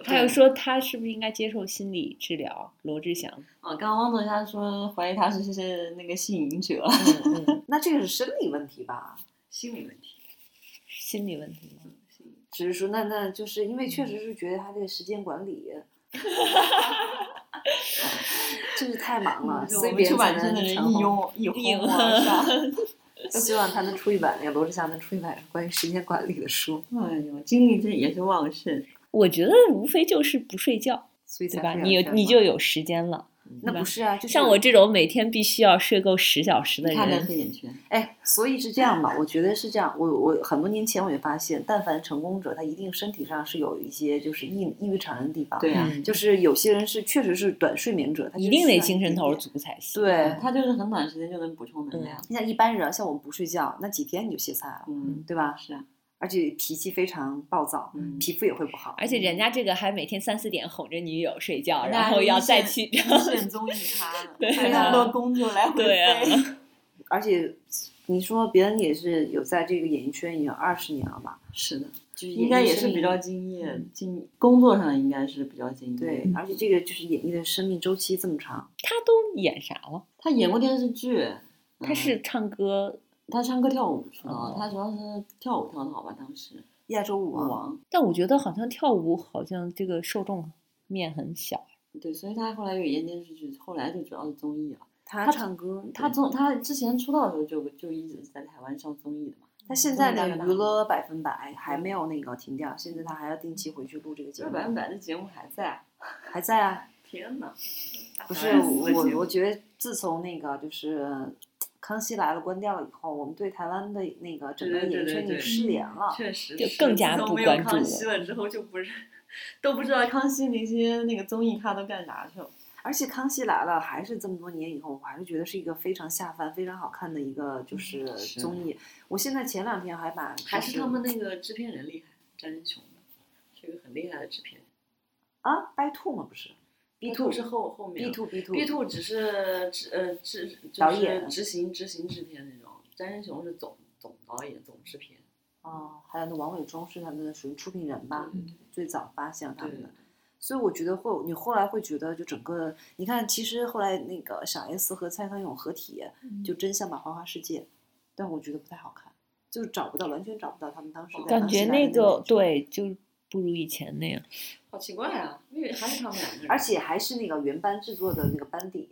还有说他是不是应该接受心理治疗？罗志祥。啊，刚刚汪总他说怀疑他是是那个性瘾者，嗯嗯，那这个是生理问题吧？心理问题，心理问题吗？只是说那那就是因为确实是觉得他这个时间管理。就是太忙了，所以别一能成红。拥一一哄而上。希望他能出一本，那个罗志祥能出一本关于时间管理的书，哎呦，精力这也是旺盛。我觉得无非就是不睡觉，所以才对吧？你你就有时间了。那不是啊，就是像我这种每天必须要睡够十小时的人，黑眼圈，哎，所以是这样吧？我觉得是这样。我我很多年前我也发现，但凡成功者，他一定身体上是有一些就是异异于常人的地方。对啊，嗯就是有些人是确实是短睡眠者，他一定得精神头。足才行。对，他就是很短时间就能补充能量。你像一般人，像我们不睡觉，那几天你就歇菜了，嗯，对吧？是啊，而且脾气非常暴躁，嗯皮肤也会不好。而且人家这个还每天三四点哄着女友睡觉，然后要再去综艺咖呢，对那么多工作来回对啊飞。而且你说别人也是有在这个演艺圈已经二十年了吧？是的，就是应该也是比较敬业，敬工作上应该是比较敬业。对，而且这个就是演艺的生命周期这么长，他都演啥了？他演过电视剧，嗯他是唱歌，他唱歌跳舞出道哦，他主要是跳舞跳的好吧？当时亚洲舞王。但我觉得好像跳舞好像这个受众面很小。对，所以他后来有演电视剧，后来就主要是综艺了。他他唱歌，他对综他之前出道的时候就就一直在台湾上综艺的嘛。他现在综艺大哥大那个娱乐百分百还没有那个停掉，现在他还要定期回去录这个节目，这百分百的节目还在，还在啊。天呐，不是我，我觉得自从那个就是《康熙来了》关掉了以后，我们对台湾的那个整个演艺圈已经失联了。确实就更加不关注康熙了之后就不是都不知道康熙那些那个综艺咖都干啥去了。而且《康熙来了》还是这么多年以后，我还是觉得是一个非常下饭、非常好看的一个就是综艺。我现在前两天还把还就是他们那个制片人厉害，张仁雄的，是一个很厉害的制片人。啊，By Two 吗？不是 B two 是后后面 B Two B Two B two 只是执呃执就是导演执行执行制片那种，詹仁雄是总总导演总制片。哦，还有那王伟忠是他们的属于出品人吧，对最早发现他们的。所以我觉得会，你后来会觉得，就整个，你看，其实后来那个小 S 和蔡康永合体，就真相吧花花世界，但我觉得不太好看，就是找不到，完全找不到他们当时在感觉那个感觉，对，就不如以前那样。好奇怪啊，因为还是他们两个人，而且还是那个原班制作的那个班底。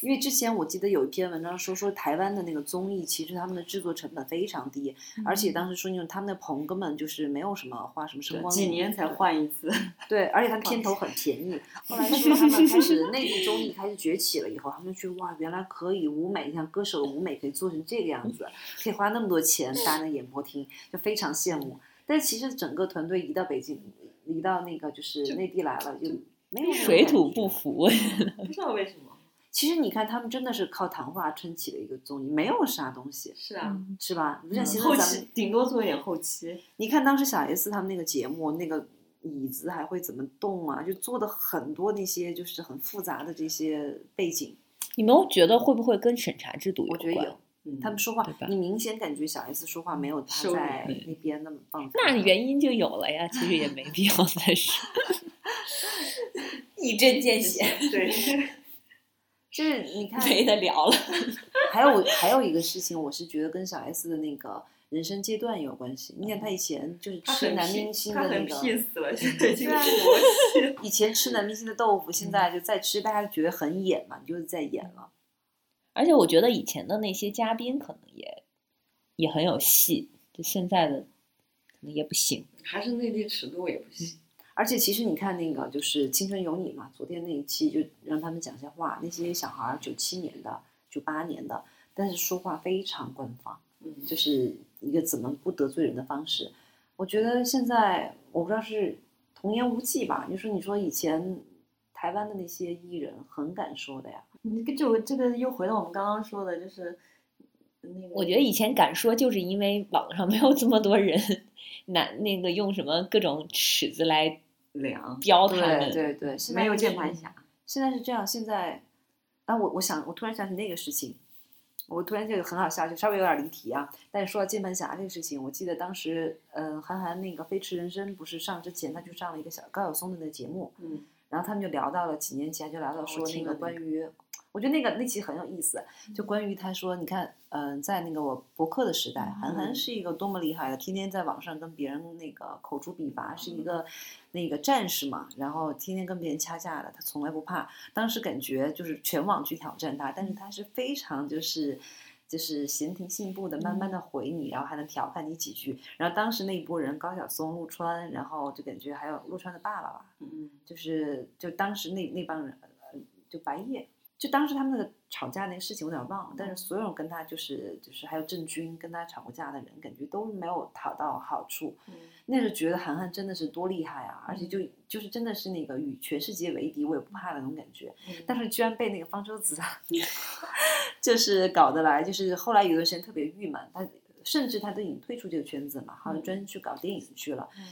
因为之前我记得有一篇文章说，说台湾的那个综艺，其实他们的制作成本非常低，而且当时说那种他们的棚根本就是没有什么花什么声光，几年才换一次。对，而且他 们片头很便宜。后来说他们开始内地综艺开始崛起了以后，他们就觉得哇，原来可以舞美，像歌手的舞美可以做成这个样子，可以花那么多钱搭那演播厅，就非常羡慕。但其实整个团队移到北京，移到那个就是内地来了，就没有水土不服。不知道为什么。其实你看，他们真的是靠谈话撑起的一个综艺，没有啥东西，是啊，是吧？不像现嗯后在咱们，期顶多做一点后期。你看当时小 S 他们那个节目，那个椅子还会怎么动啊？就做的很多那些就是很复杂的这些背景，你们觉得会不会跟审查制度有关？我觉得有。嗯他们说话，你明显感觉小 S 说话没有他在那边那么放松。那原因就有了呀，其实也没必要再说。一针见血，对，就是你看，没得聊了。还有还有一个事情，我是觉得跟小 S 的那个人生阶段有关系。你看他以前就是吃男明星的那个，peace 了，现在已经对啊佛系了。以前吃男明星的豆腐，现在就再吃，大家觉得很演嘛，你就是在演了。而且我觉得以前的那些嘉宾可能也也很有戏，就现在的可能也不行。还是内地尺度也不行。而且其实你看那个就是《青春有你》嘛，昨天那一期就让他们讲些话，那些小孩儿九七年的、九八年的，但是说话非常官方，嗯，就是一个怎么不得罪人的方式。我觉得现在我不知道是童言无忌吧，就说你说以前台湾的那些艺人很敢说的呀，你这就这个又回到我们刚刚说的，就是那个。我觉得以前敢说，就是因为网上 没有这么多人，拿那个用什么各种尺子来量，标他们。对对，现在没有键盘侠。现在是这样，现在，啊，我我想，我突然想起那个事情，我突然这个很好笑，就稍微有点离题啊。但是说到键盘侠这个事情，我记得当时，嗯、韩寒那个《飞驰人生》不是上之前，他就上了一个小高晓松的那个节目，嗯，然后他们就聊到了几年前，就聊到说那个关于，我觉得那个那期很有意思，就关于他说，你看，嗯、在那个我博客的时代，韩寒嗯是一个多么厉害的，天天在网上跟别人那个口诛笔伐，是嗯一个那个战士嘛，然后天天跟别人掐架的，他从来不怕。当时感觉就是全网去挑战他，但是他是非常就是。就是闲庭信步的，慢慢的回你，然后还能调侃你几句。然后当时那一波人，高晓松、陆川，然后就感觉还有陆川的爸爸吧，嗯，就是就当时那那帮人，呃，就白夜，就当时他们那个吵架那个事情我有点忘了，但是所有人跟他就是就是还有郑钧跟他吵过架的人，感觉都没有讨到好处。嗯那时候觉得韩寒真的是多厉害啊，而且就就是真的是那个与全世界为敌我也不怕的那种感觉。但是居然被那个方舟子，就是搞得来，就是后来有段时间特别郁闷，他甚至他都已经退出这个圈子嘛，好像专心去搞电影去了。嗯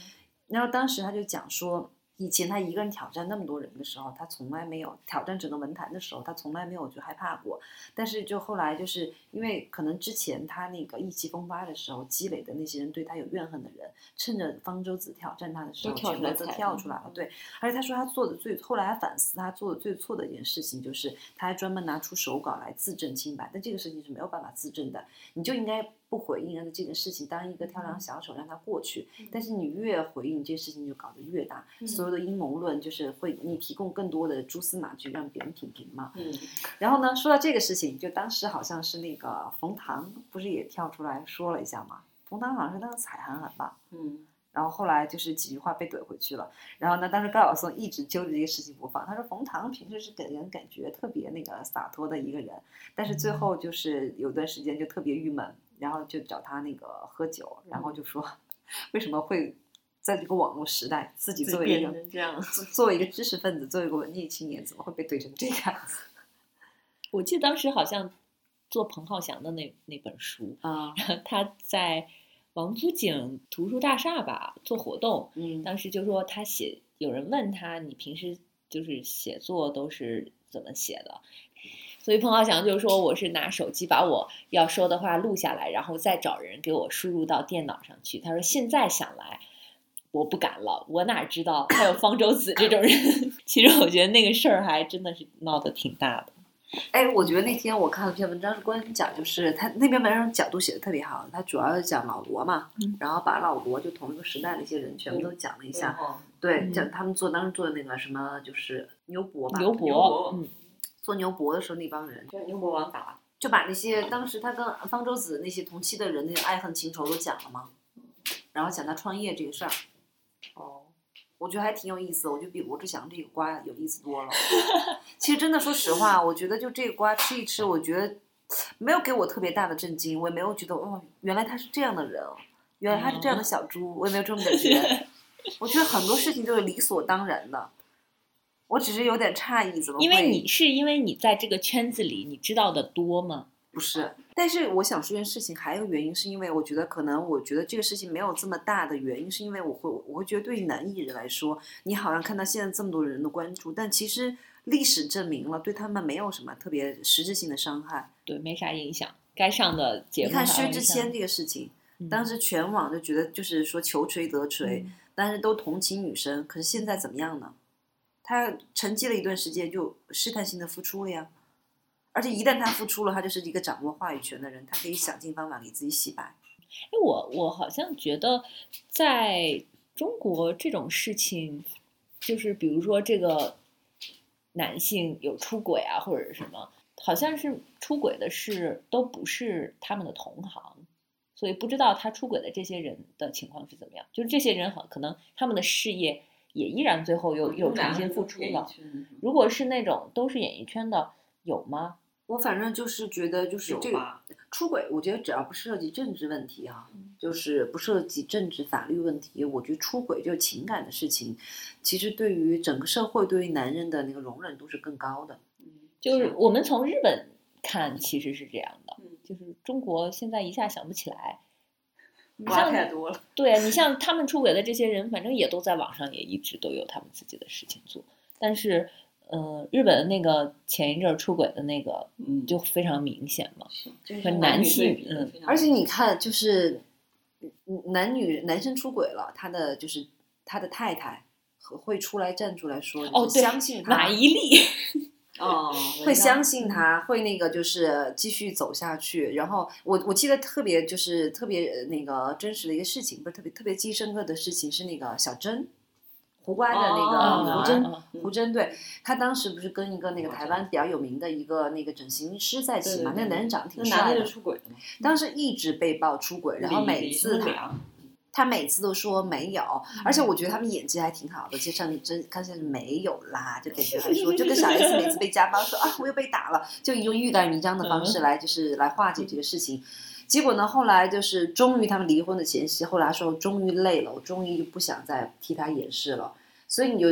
然后当时他就讲说，以前他一个人挑战那么多人的时候，他从来没有挑战整个文坛的时候，他从来没有就害怕过。但是就后来就是因为可能之前他那个意气风发的时候积累的那些人对他有怨恨的人，趁着方舟子挑战他的时候，全部都跳出来了。对，而且他说他做的最后来他反思他做的最错的一件事情就是他还专门拿出手稿来自证清白，但这个事情是没有办法自证的，你就应该不回应让这个事情当一个跳梁小丑让它过去。但是你越回应，这事情就搞得越大，所有的阴谋论就是会你提供更多的蛛丝马迹让别人品评嘛。嗯，然后呢，说到这个事情，就当时好像是那个冯唐不是也跳出来说了一下嘛？冯唐好像是那个踩韩寒吧，嗯，然后后来就是几句话被怼回去了。然后呢，当时高晓松一直揪着这个事情不放，他说冯唐平时是给人感觉特别那个洒脱的一个人，但是最后就是有段时间就特别郁闷，然后就找他那个喝酒，然后就说 为什么会在这个网络时代自己作为一个这样，作作为一个知识分子，作为一个文艺青年，怎么会被怼成这个样子？我记得当时好像做彭浩翔的那那本书，啊，他在王府井图书大厦吧做活动，嗯当时就说他写，有人问他你平时就是写作都是怎么写的？所以彭浩翔就说我是拿手机把我要说的话录下来，然后再找人给我输入到电脑上去。他说现在想来。我不敢了，我哪知道还有方舟子这种人？其实我觉得那个事儿还真的是闹得挺大的。哎，我觉得那天我看了篇文章，是关于讲，就是他那篇文章角度写的特别好，他主要是讲老罗嘛，嗯然后把老罗就同一个时代的一些人全部都讲了一下，对，嗯讲他们做当时做的那个什么，就是牛博吧，牛博，嗯，做牛博的时候那帮人，就是牛博王打，就把那些当时他跟方舟子那些同期的人那个爱恨情仇都讲了嘛，然后讲他创业这个事儿，哦，我觉得还挺有意思，我觉得比罗志祥这个瓜有意思多了。其实真的说实话，我觉得就这个瓜吃一吃，我觉得没有给我特别大的震惊，我也没有觉得哦，原来他是这样的人，原来他是这样的小猪，我也没有这种感觉。我觉得很多事情都是理所当然的，我只是有点诧异，怎么会？因为你是因为你在这个圈子里，你知道的多吗？不是，但是我想说件事情，还有原因是因为我觉得可能我觉得这个事情没有这么大的原因，是因为我会我会觉得对于男艺人来说，你好像看到现在这么多人的关注，但其实历史证明了对他们没有什么特别实质性的伤害。对，没啥影响。该上的节目你看薛之谦这个事情，嗯当时全网就觉得就是说求锤得锤，嗯但是都同情女生，可是现在怎么样呢？他沉寂了一段时间，就试探性的付出了呀。而且一旦他付出了，他就是一个掌握话语权的人，他可以想尽方法给自己洗白。哎，我我好像觉得，在中国这种事情，就是比如说这个男性有出轨啊，或者是什么，好像是出轨的是都不是他们的同行，所以不知道他出轨的这些人的情况是怎么样。就是这些人好可能他们的事业也依然最后又又重新复出了。如果是那种都是演艺圈的，有吗？我反正就是觉得，就是这个？出轨，我觉得只要不涉及政治问题啊、就是不涉及政治法律问题，我觉得出轨就是情感的事情，其实对于整个社会对于男人的那个容忍度是更高的。就是我们从日本看，其实是这样的，嗯就是中国现在一下想不起来。你瓜像太多了，对啊，你像他们出轨的这些人，反正也都在网上，也一直都有他们自己的事情做。但是，呃，日本的那个前一阵儿出轨的那个嗯就非常明显嘛。就是很男性嗯而且你看，就是嗯男女男生出轨了，他的就是他的太太和会出来站出来说，哦，就是，相信他，马伊琍，哦，会相信他，会那个就是继续走下去。然后我我记得特别就是特别呃那个真实的一个事情，不是特别特别记忆深刻的事情是那个小珍，胡瓜的那哦个。胡真，嗯胡真对，他当时不是跟一个那个台湾比较有名的一个那个整形师在一起嘛？那个男人长得挺帅的出轨了，当时一直被曝出轨，然后每次他他每次都说没有，而且我觉得他们演技还挺好的。其实上面真看起来是没有啦，就感觉还说，就跟小 S 每次被家暴说啊我又被打了，就用欲盖弥彰的方式来就是来化解这个事情。结果呢，后来就是终于他们离婚的前夕，后来说终于累了，我终于就不想再替他掩饰了。所以你就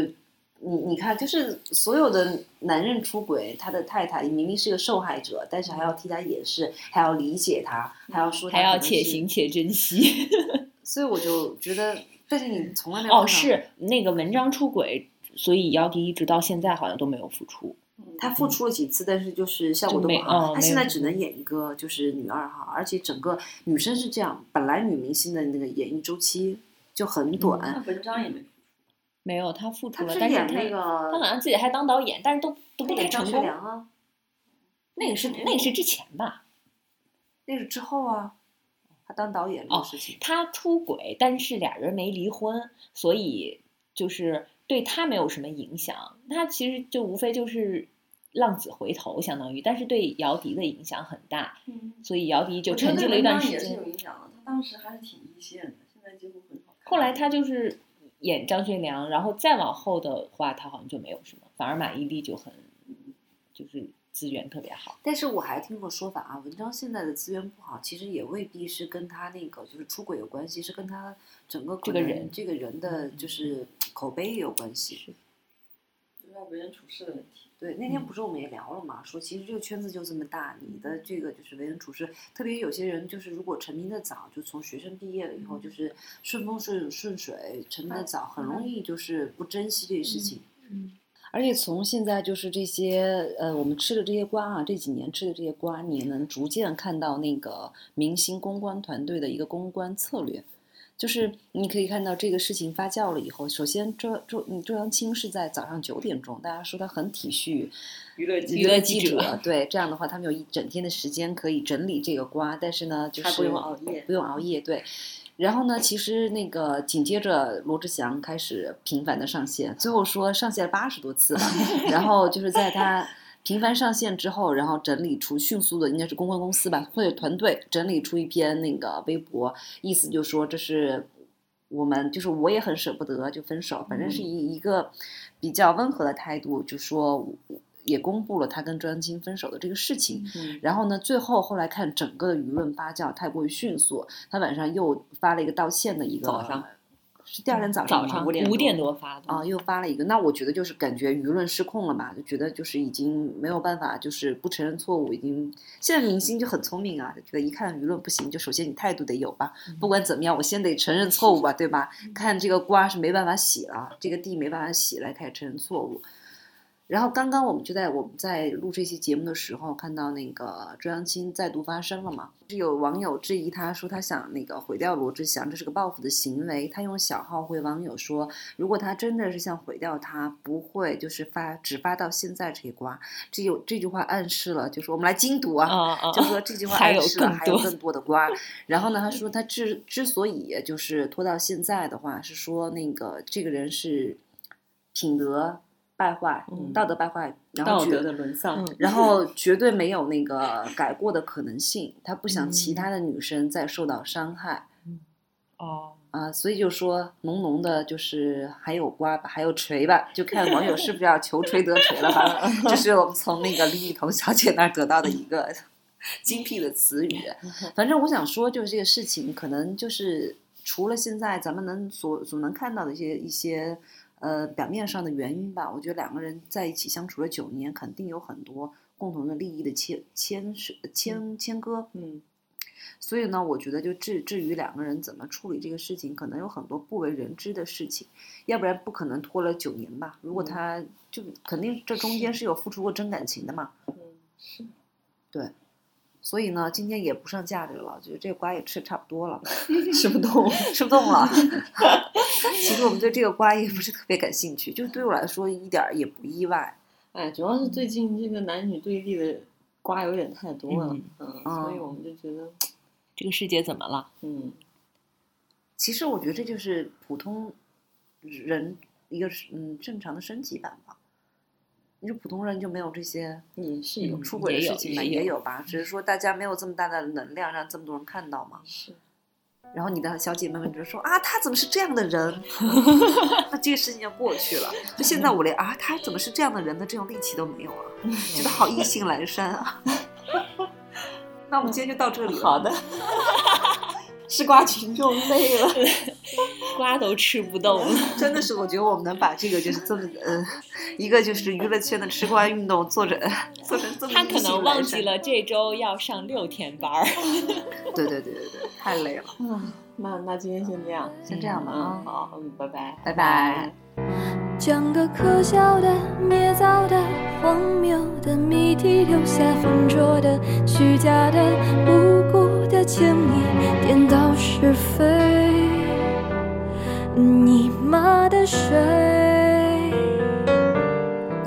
你你看，就是所有的男人出轨，他的太太明明是个受害者，但是还要替他掩饰，还要理解他，还要说他还要且行且珍惜。所以我就觉得，但是你从来没有哦，是那个文章出轨，所以姚笛一直到现在好像都没有复出。他复出了几次，但是就是效果都不好。哦他现在只能演一个就是女二号，而且整个女生是这样，本来女明星的那个演艺周期就很短。那文章也没没有，他复出了，但是那他他好像自己还当导演，但是都都不太成功。啊，那个是那个是之前吧？那是之后啊，他当导演这哦个事情。他出轨，但是俩人没离婚，所以就是对他没有什么影响。他其实就无非就是浪子回头，相当于，但是对姚笛的影响很大，嗯，所以姚笛就沉寂了一段时间也是有。影响的。他当时还是挺一线的，现在几乎很少看。后来他就是演张学良，然后再往后的话，他好像就没有什么，反而马伊琍就很就是资源特别好。但是我还听过说法啊，文章现在的资源不好，其实也未必是跟他那个就是出轨有关系，是跟他整个这个人这个人的就是口碑也有关系。是就是他为人处事的问题。对，那天不是我们也聊了嘛，说其实这个圈子就这么大，你的这个就是为人处事，特别有些人就是如果成名的早，就从学生毕业了以后，就是顺风顺顺水，成名的早，很容易就是不珍惜这些事情。嗯，而且从现在就是这些呃，我们吃的这些瓜啊，这几年吃的这些瓜，你能逐渐看到那个明星公关团队的一个公关策略。就是你可以看到这个事情发酵了以后，首先周周嗯周扬青是在早上九点钟，大家说他很体恤娱乐娱乐记者者，对这样的话，他们有一整天的时间可以整理这个瓜，但是呢，就是他不用熬夜不用熬夜，对。然后呢，其实那个紧接着罗志祥开始频繁的上线，最后说上线了八十多次了。然后就是在他频繁上线之后，然后整理出迅速的应该是公关公司吧或者团队整理出一篇那个微博，意思就说这是我们就是我也很舍不得就分手，反正是以一个比较温和的态度，就说也公布了他跟周扬青分手的这个事情。嗯，然后呢，最后后来看整个的舆论发酵太过于迅速，他晚上又发了一个道歉的一个，早上是第二天早上吗早上五点多五点多发的啊，又发了一个，那我觉得就是感觉舆论失控了嘛，就觉得就是已经没有办法，就是不承认错误，已经现在明星就很聪明啊，就觉得一看舆论不行，就首先你态度得有吧，不管怎么样，我先得承认错误吧，对吧？看这个瓜是没办法洗了，这个地没办法洗，来开始承认错误。然后刚刚我们就在我们在录这期节目的时候，看到那个周扬青再度发声了嘛？是有网友质疑他说他想那个毁掉罗志祥，这是个报复的行为。他用小号回网友说，如果他真的是想毁掉他，不会就是发只发到现在这一瓜。这有这句话暗示了，就是我们来精读啊，就说这句话暗示了还有更多的瓜。然后呢，他说他之之所以就是拖到现在的话，是说那个这个人是品德败坏，嗯道德败坏，然后绝道德的沦丧。嗯然后绝对没有那个改过的可能性。他不想其嗯他的女生再受到伤害。哦，啊，所以就说浓浓的就是还有瓜吧，还有锤吧，就看网友是不是要求锤得锤了吧。这是我们从那个李雨桐小姐那儿得到的一个 精辟的词语。反正我想说，就是这个事情，可能就是除了现在咱们能所所能看到的一些一些呃表面上的原因吧，我觉得两个人在一起相处了九年，肯定有很多共同的利益的牵牵涉牵牵割。嗯，所以呢，我觉得就至至于两个人怎么处理这个事情，可能有很多不为人知的事情，要不然不可能拖了九年吧。如果嗯他就肯定这中间是有付出过真感情的嘛。嗯是所以呢，今天也不上价值了，觉得这个瓜也吃的差不多了，吃不动。吃不动了。其实我们对这个瓜也不是特别感兴趣，就对我来说一点也不意外。哎，主要是最近这个男女对立的瓜有点太多了，嗯嗯，嗯所以我们就觉得，这个世界怎么了？嗯，其实我觉得这就是普通人一个嗯正常的升级版吧。你说普通人就没有这些你是有嗯出轨的事情嘛，也有也有吧，只是说大家没有这么大的能量让这么多人看到嘛。是，然后你的小姐妹们就说啊，他怎么是这样的人？那这个事情就过去了。就现在我连啊，他怎么是这样的人的这种力气都没有啊，觉得好意兴阑珊啊。那我们今天就到这里了。好的，吃瓜群众累了，瓜都吃不动了。真的是，我觉得我们能把这个就是这么呃，一个就是娱乐圈的吃瓜运动做成做成这么他可能。忘记了这周要上六天班儿。对对对对对，太累了。嗯，那那今天先这样，先这样吧嗯啊，好，嗯，拜拜，拜拜。讲个可笑的、捏造的、荒谬的谜题留下，浑浊的、虚假的、无辜的歉意，颠倒是非。你妈的谁？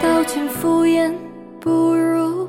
道歉敷衍不如